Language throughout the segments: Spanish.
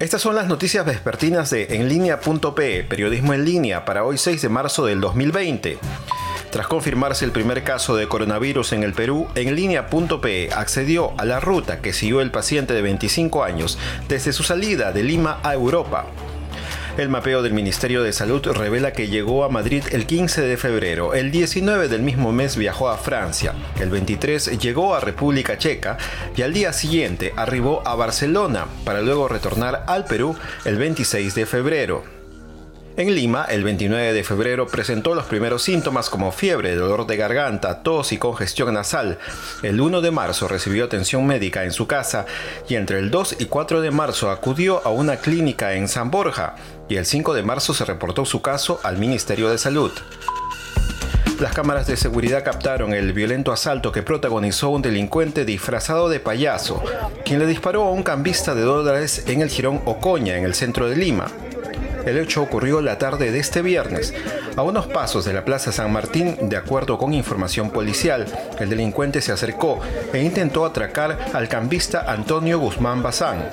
Estas son las noticias vespertinas de enlinea.pe, periodismo en línea, para hoy 6 de marzo del 2020. Tras confirmarse el primer caso de coronavirus en el Perú, enlinea.pe accedió a la ruta que siguió el paciente de 25 años desde su salida de Lima a Europa. El mapeo del Ministerio de Salud revela que llegó a Madrid el 15 de febrero, el 19 del mismo mes viajó a Francia, el 23 llegó a República Checa y al día siguiente arribó a Barcelona para luego retornar al Perú el 26 de febrero. En Lima, el 29 de febrero presentó los primeros síntomas como fiebre, dolor de garganta, tos y congestión nasal. El 1 de marzo recibió atención médica en su casa y entre el 2 y 4 de marzo acudió a una clínica en San Borja y el 5 de marzo se reportó su caso al Ministerio de Salud. Las cámaras de seguridad captaron el violento asalto que protagonizó un delincuente disfrazado de payaso, quien le disparó a un cambista de dólares en el jirón Ocoña, en el centro de Lima. El hecho ocurrió la tarde de este viernes, a unos pasos de la Plaza San Martín, de acuerdo con información policial. El delincuente se acercó e intentó atracar al cambista Antonio Guzmán Bazán.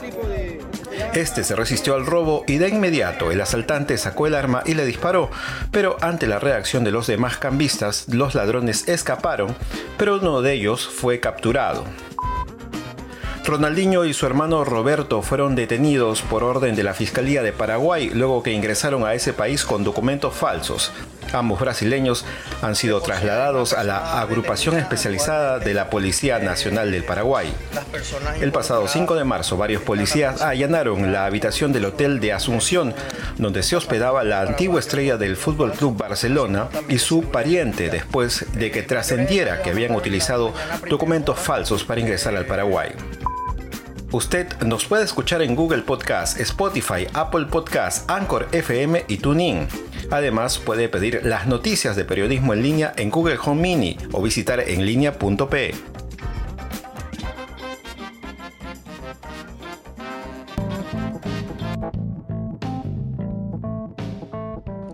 Este se resistió al robo y de inmediato el asaltante sacó el arma y le disparó, pero ante la reacción de los demás cambistas, los ladrones escaparon, pero uno de ellos fue capturado. Ronaldinho y su hermano Roberto fueron detenidos por orden de la Fiscalía de Paraguay luego que ingresaron a ese país con documentos falsos. Ambos brasileños han sido trasladados a la agrupación especializada de la Policía Nacional del Paraguay. El pasado 5 de marzo, varios policías allanaron la habitación del hotel de Asunción, donde se hospedaba la antigua estrella del Fútbol Club Barcelona y su pariente, después de que trascendiera que habían utilizado documentos falsos para ingresar al Paraguay. Usted nos puede escuchar en Google Podcast, Spotify, Apple Podcast, Anchor FM y TuneIn. Además, puede pedir las noticias de periodismo en línea en Google Home Mini o visitar enlinea.pe.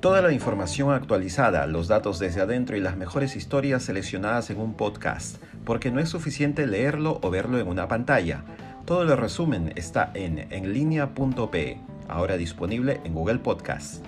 Toda la información actualizada, los datos desde adentro y las mejores historias seleccionadas en un podcast, porque no es suficiente leerlo o verlo en una pantalla. Todo el resumen está en enlinea.pe, ahora disponible en Google Podcast.